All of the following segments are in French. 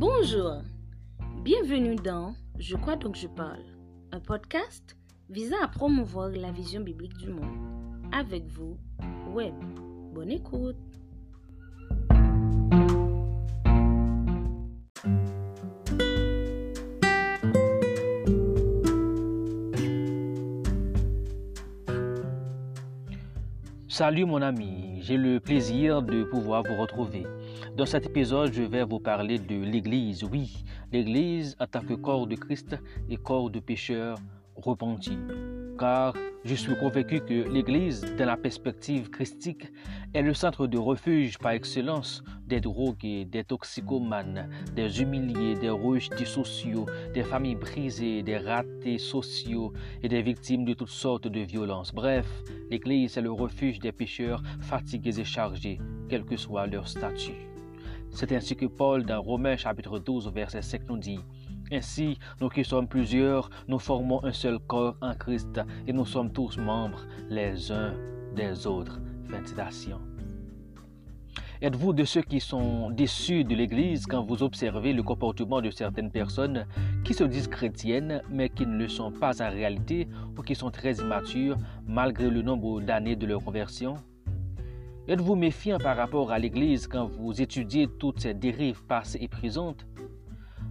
Bonjour, bienvenue dans Je crois donc je parle, un podcast visant à promouvoir la vision biblique du monde. Avec vous, Web. Bonne écoute. Salut mon ami, j'ai le plaisir de pouvoir vous retrouver. Dans cet épisode, je vais vous parler de l'Église. Oui, l'Église en tant que corps de Christ et corps de pécheurs repentis. Car je suis convaincu que l'Église, dans la perspective christique, est le centre de refuge par excellence des drogués, des toxicomanes, des humiliés, des rejetés sociaux, des familles brisées, des ratés sociaux et des victimes de toutes sortes de violences. Bref, l'Église est le refuge des pécheurs fatigués et chargés, quel que soit leur statut. C'est ainsi que Paul, dans Romains chapitre 12, verset 5, nous dit, Ainsi, nous qui sommes plusieurs, nous formons un seul corps en Christ et nous sommes tous membres les uns des autres. Fin citation. Êtes-vous de ceux qui sont déçus de l'Église quand vous observez le comportement de certaines personnes qui se disent chrétiennes mais qui ne le sont pas en réalité ou qui sont très immatures malgré le nombre d'années de leur conversion? Êtes-vous méfiant par rapport à l'Église quand vous étudiez toutes ces dérives passées et présentes?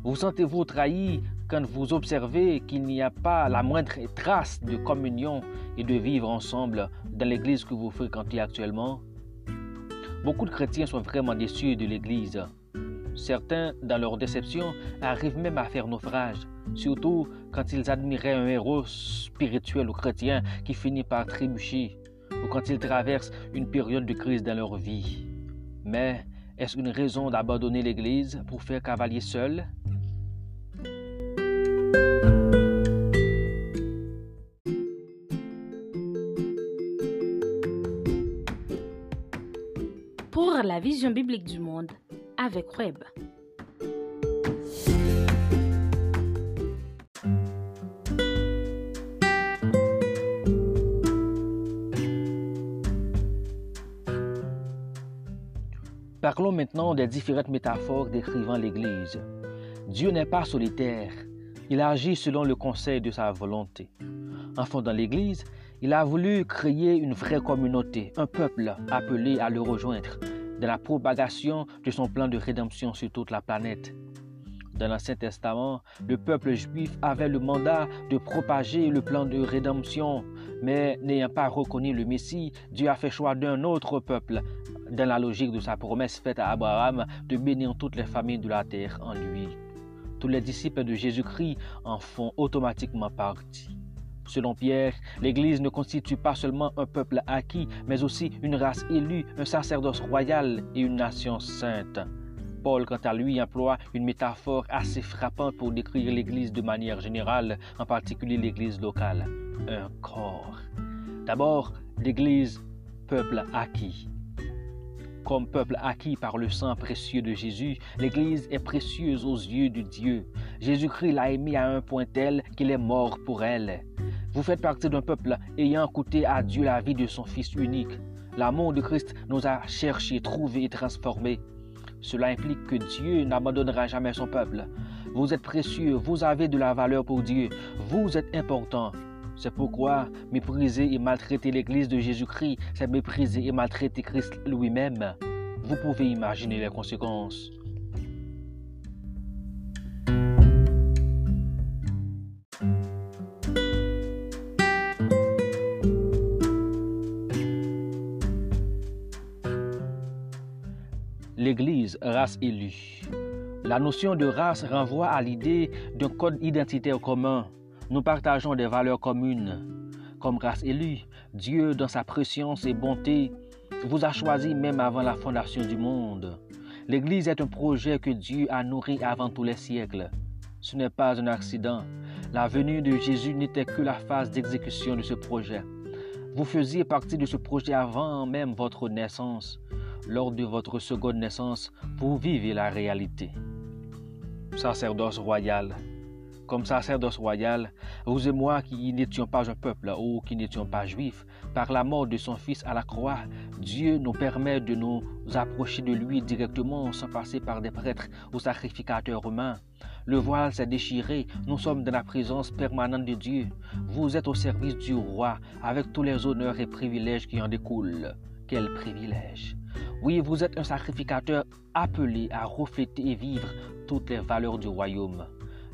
Vous sentez-vous trahi quand vous observez qu'il n'y a pas la moindre trace de communion et de vivre ensemble dans l'Église que vous fréquentez actuellement? Beaucoup de chrétiens sont vraiment déçus de l'Église. Certains, dans leur déception, arrivent même à faire naufrage, surtout quand ils admiraient un héros spirituel ou chrétien qui finit par trébucher ou quand ils traversent une période de crise dans leur vie. Mais est-ce une raison d'abandonner l'Église pour faire cavalier seul? Pour la vision biblique du monde avec Web. Parlons maintenant des différentes métaphores décrivant l'Église. Dieu n'est pas solitaire, il agit selon le conseil de sa volonté. En fondant l'Église, il a voulu créer une vraie communauté, un peuple appelé à le rejoindre dans la propagation de son plan de rédemption sur toute la planète. Dans l'Ancien Testament, le peuple juif avait le mandat de propager le plan de rédemption, mais n'ayant pas reconnu le Messie, Dieu a fait choix d'un autre peuple, dans la logique de sa promesse faite à Abraham de bénir toutes les familles de la terre en lui. Tous les disciples de Jésus-Christ en font automatiquement partie. Selon Pierre, l'Église ne constitue pas seulement un peuple acquis, mais aussi une race élue, un sacerdoce royal et une nation sainte. Paul, quant à lui, emploie une métaphore assez frappante pour décrire l'Église de manière générale, en particulier l'Église locale. Un corps. D'abord, l'Église, peuple acquis. Comme peuple acquis par le sang précieux de Jésus, l'Église est précieuse aux yeux de Dieu. Jésus-Christ l'a aimée à un point tel qu'il est mort pour elle. Vous faites partie d'un peuple ayant coûté à Dieu la vie de son Fils unique. L'amour de Christ nous a cherchés, trouvés et transformés. Cela implique que Dieu n'abandonnera jamais son peuple. Vous êtes précieux, vous avez de la valeur pour Dieu, vous êtes important. C'est pourquoi mépriser et maltraiter l'Église de Jésus-Christ, c'est mépriser et maltraiter Christ lui-même. Vous pouvez imaginer les conséquences. l'Église, race élue. La notion de race renvoie à l'idée d'un code identitaire commun. Nous partageons des valeurs communes. Comme race élue, Dieu, dans sa préscience et bonté, vous a choisi même avant la fondation du monde. L'Église est un projet que Dieu a nourri avant tous les siècles. Ce n'est pas un accident. La venue de Jésus n'était que la phase d'exécution de ce projet. Vous faisiez partie de ce projet avant même votre naissance lors de votre seconde naissance, vous vivez la réalité. Sacerdoce royal, comme sacerdoce royal, vous et moi qui n'étions pas un peuple ou qui n'étions pas juifs, par la mort de son Fils à la croix, Dieu nous permet de nous approcher de lui directement sans passer par des prêtres ou sacrificateurs humains. Le voile s'est déchiré, nous sommes dans la présence permanente de Dieu. Vous êtes au service du roi avec tous les honneurs et privilèges qui en découlent. Quel privilège Oui, vous êtes un sacrificateur appelé à refléter et vivre toutes les valeurs du royaume.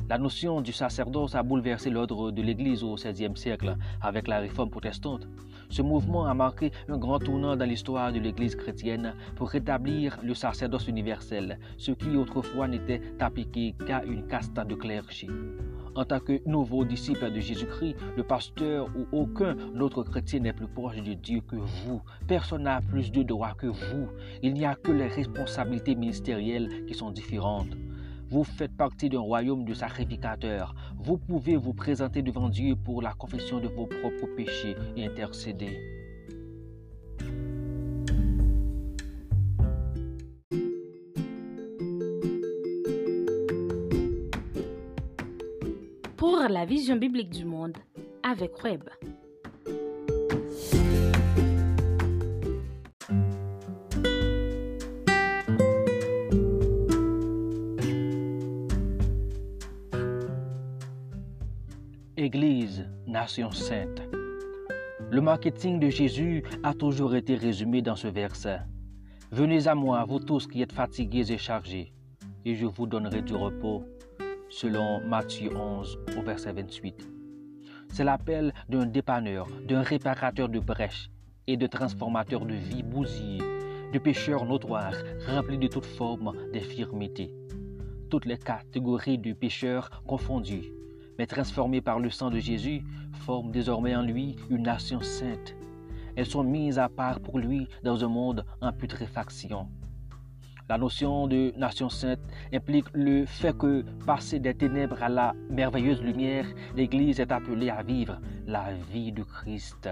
La notion du sacerdoce a bouleversé l'ordre de l'Église au XVIe siècle avec la réforme protestante. Ce mouvement a marqué un grand tournant dans l'histoire de l'Église chrétienne pour rétablir le sacerdoce universel, ce qui autrefois n'était appliqué qu'à une caste de clergé. En tant que nouveau disciple de Jésus-Christ, le pasteur ou aucun autre chrétien n'est plus proche de Dieu que vous. Personne n'a plus de droits que vous. Il n'y a que les responsabilités ministérielles qui sont différentes. Vous faites partie d'un royaume de sacrificateurs. Vous pouvez vous présenter devant Dieu pour la confession de vos propres péchés et intercéder. Pour la vision biblique du monde avec Web. Nation sainte. Le marketing de Jésus a toujours été résumé dans ce verset. Venez à moi, vous tous qui êtes fatigués et chargés, et je vous donnerai du repos, selon Matthieu 11 au verset 28. C'est l'appel d'un dépanneur, d'un réparateur de brèches et de transformateur de vie bousillés, de pécheurs notoires remplis de toute forme d'infirmité. Toutes les catégories de pécheurs confondues, mais transformées par le sang de Jésus, forment désormais en lui une nation sainte. Elles sont mises à part pour lui dans un monde en putréfaction. La notion de nation sainte implique le fait que, passé des ténèbres à la merveilleuse lumière, l'Église est appelée à vivre la vie de Christ.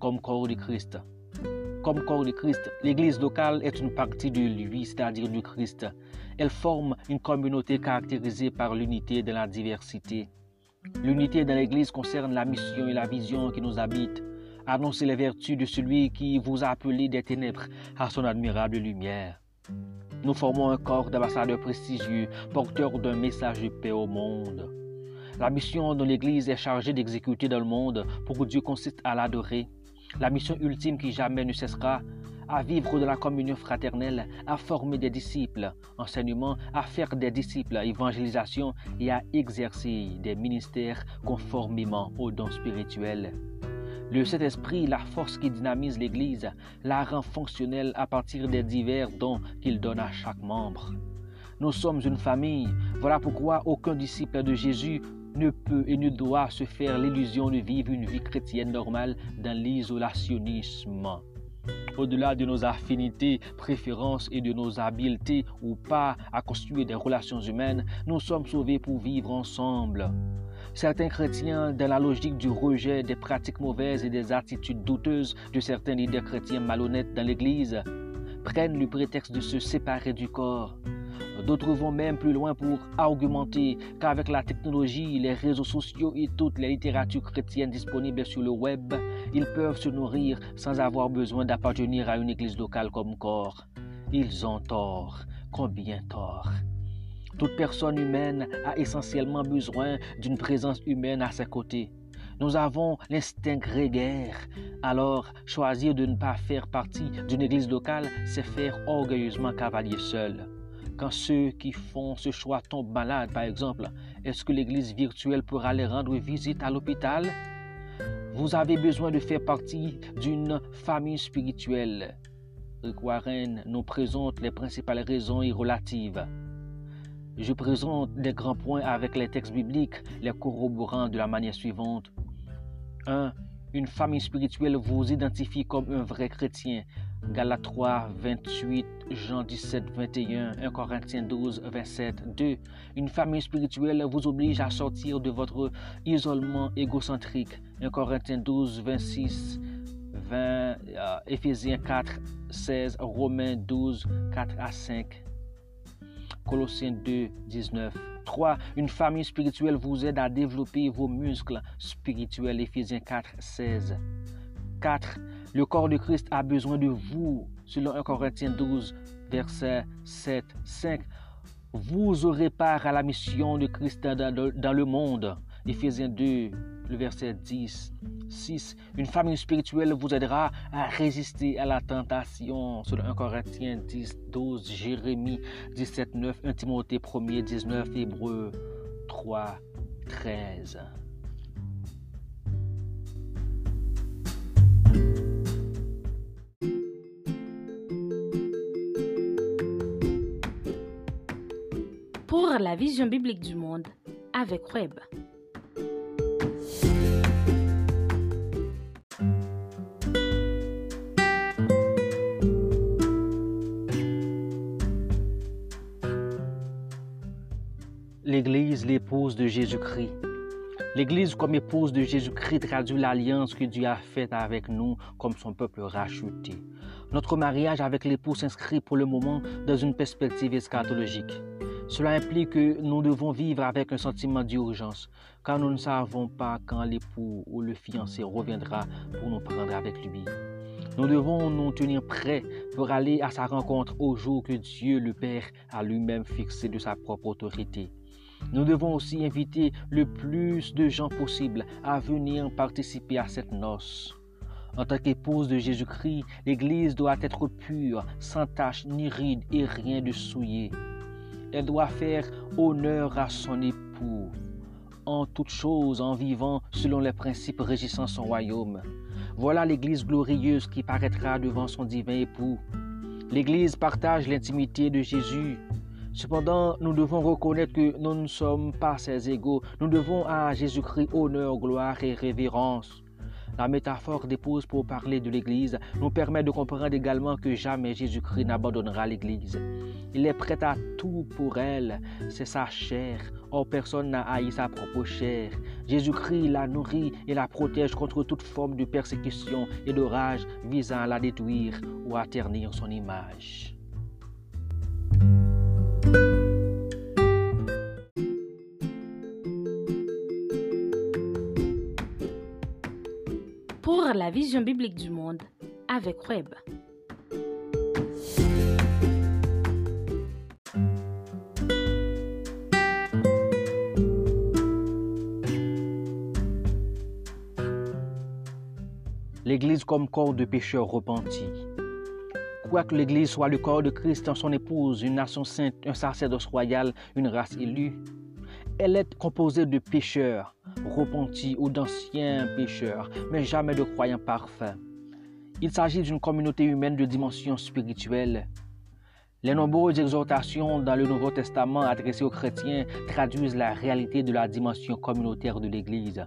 Comme corps de Christ. Comme corps de Christ, l'Église locale est une partie de lui, c'est-à-dire du Christ. Elle forme une communauté caractérisée par l'unité de la diversité. L'unité dans l'Église concerne la mission et la vision qui nous habitent. Annoncer les vertus de celui qui vous a appelé des ténèbres à son admirable lumière. Nous formons un corps d'ambassadeurs prestigieux, porteurs d'un message de paix au monde. La mission dont l'Église est chargée d'exécuter dans le monde pour que Dieu consiste à l'adorer. La mission ultime qui jamais ne cessera, à vivre de la communion fraternelle, à former des disciples, enseignement, à faire des disciples, évangélisation et à exercer des ministères conformément aux dons spirituels. Le Saint-Esprit, la force qui dynamise l'Église, la rend fonctionnelle à partir des divers dons qu'il donne à chaque membre. Nous sommes une famille. Voilà pourquoi aucun disciple de Jésus ne peut et ne doit se faire l'illusion de vivre une vie chrétienne normale dans l'isolationnisme. Au-delà de nos affinités, préférences et de nos habiletés ou pas à construire des relations humaines, nous sommes sauvés pour vivre ensemble. Certains chrétiens, dans la logique du rejet des pratiques mauvaises et des attitudes douteuses de certains leaders chrétiens malhonnêtes dans l'Église, prennent le prétexte de se séparer du corps. D'autres vont même plus loin pour argumenter qu'avec la technologie, les réseaux sociaux et toutes les littératures chrétiennes disponibles sur le web, ils peuvent se nourrir sans avoir besoin d'appartenir à une église locale comme corps. Ils ont tort, combien tort? Toute personne humaine a essentiellement besoin d'une présence humaine à ses côtés. Nous avons l'instinct grégaire. Alors, choisir de ne pas faire partie d'une église locale, c'est faire orgueilleusement cavalier seul. Quand ceux qui font ce choix tombent malades, par exemple, est-ce que l'église virtuelle pourra les rendre visite à l'hôpital? Vous avez besoin de faire partie d'une famille spirituelle. Rick Warren nous présente les principales raisons et relatives. Je présente des grands points avec les textes bibliques, les corroborant de la manière suivante. 1. Une famille spirituelle vous identifie comme un vrai chrétien. Galates 3, 28, Jean 17, 21, 1 Corinthiens 12, 27, 2. Une famille spirituelle vous oblige à sortir de votre isolement égocentrique. 1 Corinthiens 12, 26, 20, Éphésiens 4, 16, Romains 12, 4 à 5, Colossiens 2, 19. 3. Une famille spirituelle vous aide à développer vos muscles spirituels. Éphésiens 4, 16. 4. Le corps de Christ a besoin de vous. Selon 1 Corinthiens 12, verset 7. 5. Vous aurez part à la mission de Christ dans le monde. Éphésiens 2, le verset 10. 6. Une famille spirituelle vous aidera à résister à la tentation. Selon 1 Corinthiens 10, 12, Jérémie 17, 9, 1 Timothée 1 19, Hébreu 3, 13. Pour la vision biblique du monde avec Web. L'épouse de Jésus-Christ. L'Église comme épouse de Jésus-Christ traduit l'alliance que Dieu a faite avec nous comme son peuple racheté. Notre mariage avec l'époux s'inscrit pour le moment dans une perspective eschatologique. Cela implique que nous devons vivre avec un sentiment d'urgence, car nous ne savons pas quand l'époux ou le fiancé reviendra pour nous prendre avec lui. Nous devons nous tenir prêts pour aller à sa rencontre au jour que Dieu le Père a lui-même fixé de sa propre autorité. Nous devons aussi inviter le plus de gens possible à venir participer à cette noce. En tant qu'épouse de Jésus-Christ, l'Église doit être pure, sans tache ni ride et rien de souillé. Elle doit faire honneur à son époux, en toutes choses en vivant selon les principes régissant son royaume. Voilà l'Église glorieuse qui paraîtra devant son divin époux. L'Église partage l'intimité de Jésus Cependant, nous devons reconnaître que nous ne sommes pas ses égaux. Nous devons à Jésus-Christ honneur, gloire et révérence. La métaphore d'épouse pour parler de l'Église nous permet de comprendre également que jamais Jésus-Christ n'abandonnera l'Église. Il est prêt à tout pour elle. C'est sa chair. Or, personne n'a haï sa propre chair. Jésus-Christ la nourrit et la protège contre toute forme de persécution et d'orage visant à la détruire ou à ternir son image. La vision biblique du monde avec Web. L'Église comme corps de pécheurs repentis que l'Église soit le corps de Christ en son épouse, une nation sainte, un sacerdoce royal, une race élue, elle est composée de pécheurs repentis ou d'anciens pécheurs, mais jamais de croyants parfaits. Il s'agit d'une communauté humaine de dimension spirituelle. Les nombreuses exhortations dans le Nouveau Testament adressées aux chrétiens traduisent la réalité de la dimension communautaire de l'Église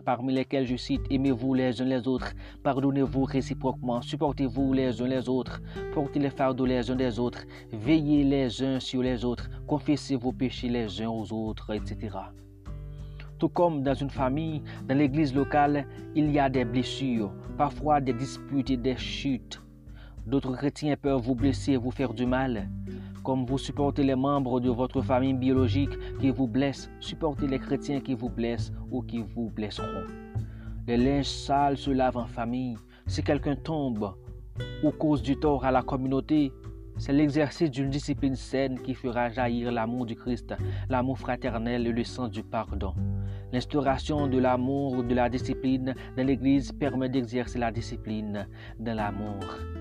parmi lesquels je cite Aimez-vous les uns les autres, pardonnez-vous réciproquement, supportez-vous les uns les autres, portez les fardeaux les uns des autres, veillez les uns sur les autres, confessez vos péchés les uns aux autres, etc. Tout comme dans une famille, dans l'église locale, il y a des blessures, parfois des disputes et des chutes. D'autres chrétiens peuvent vous blesser et vous faire du mal. Comme vous supportez les membres de votre famille biologique qui vous blessent, supportez les chrétiens qui vous blessent ou qui vous blesseront. Les linges sales se lavent en famille. Si quelqu'un tombe ou cause du tort à la communauté, c'est l'exercice d'une discipline saine qui fera jaillir l'amour du Christ, l'amour fraternel et le sens du pardon. L'instauration de l'amour, de la discipline dans l'Église permet d'exercer la discipline de l'amour.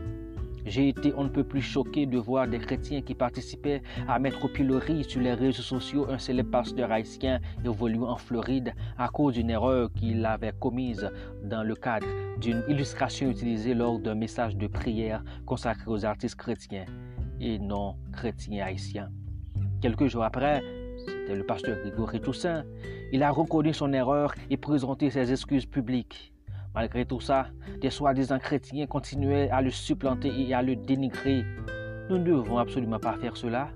J'ai été on ne peut plus choqué de voir des chrétiens qui participaient à mettre au pilori sur les réseaux sociaux un célèbre pasteur haïtien évoluant en Floride à cause d'une erreur qu'il avait commise dans le cadre d'une illustration utilisée lors d'un message de prière consacré aux artistes chrétiens et non chrétiens haïtiens. Quelques jours après, c'était le pasteur Grégory Toussaint, il a reconnu son erreur et présenté ses excuses publiques. Malgré tout ça, des soi-disant chrétiens continuaient à le supplanter et à le dénigrer. Nous ne devons absolument pas faire cela.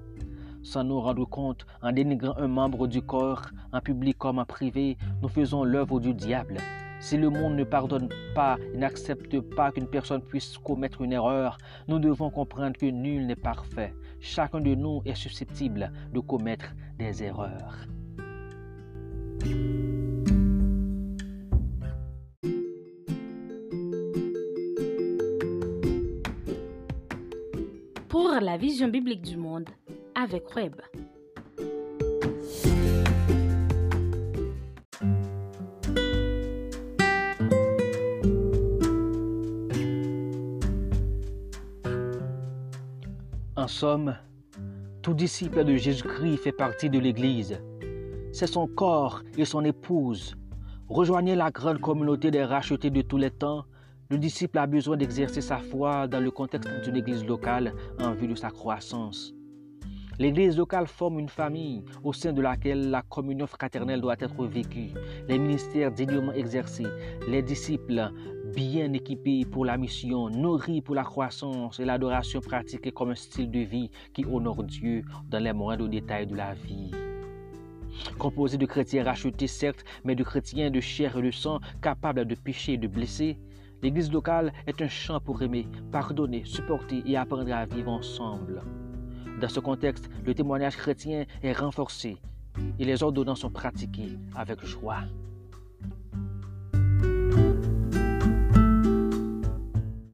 Sans nous rendre compte, en dénigrant un membre du corps, en public comme en privé, nous faisons l'œuvre du diable. Si le monde ne pardonne pas et n'accepte pas qu'une personne puisse commettre une erreur, nous devons comprendre que nul n'est parfait. Chacun de nous est susceptible de commettre des erreurs. Pour la vision biblique du monde avec Web. En somme, tout disciple de Jésus-Christ fait partie de l'Église. C'est son corps et son épouse. Rejoignez la grande communauté des rachetés de tous les temps. Le disciple a besoin d'exercer sa foi dans le contexte d'une Église locale en vue de sa croissance. L'Église locale forme une famille au sein de laquelle la communion fraternelle doit être vécue, les ministères dignement exercés, les disciples bien équipés pour la mission, nourris pour la croissance et l'adoration pratiquée comme un style de vie qui honore Dieu dans les moindres détails de la vie. Composé de chrétiens rachetés, certes, mais de chrétiens de chair et de sang capables de pécher et de blesser, l'Église locale est un champ pour aimer, pardonner, supporter et apprendre à vivre ensemble. Dans ce contexte, le témoignage chrétien est renforcé et les ordonnances sont pratiquées avec joie.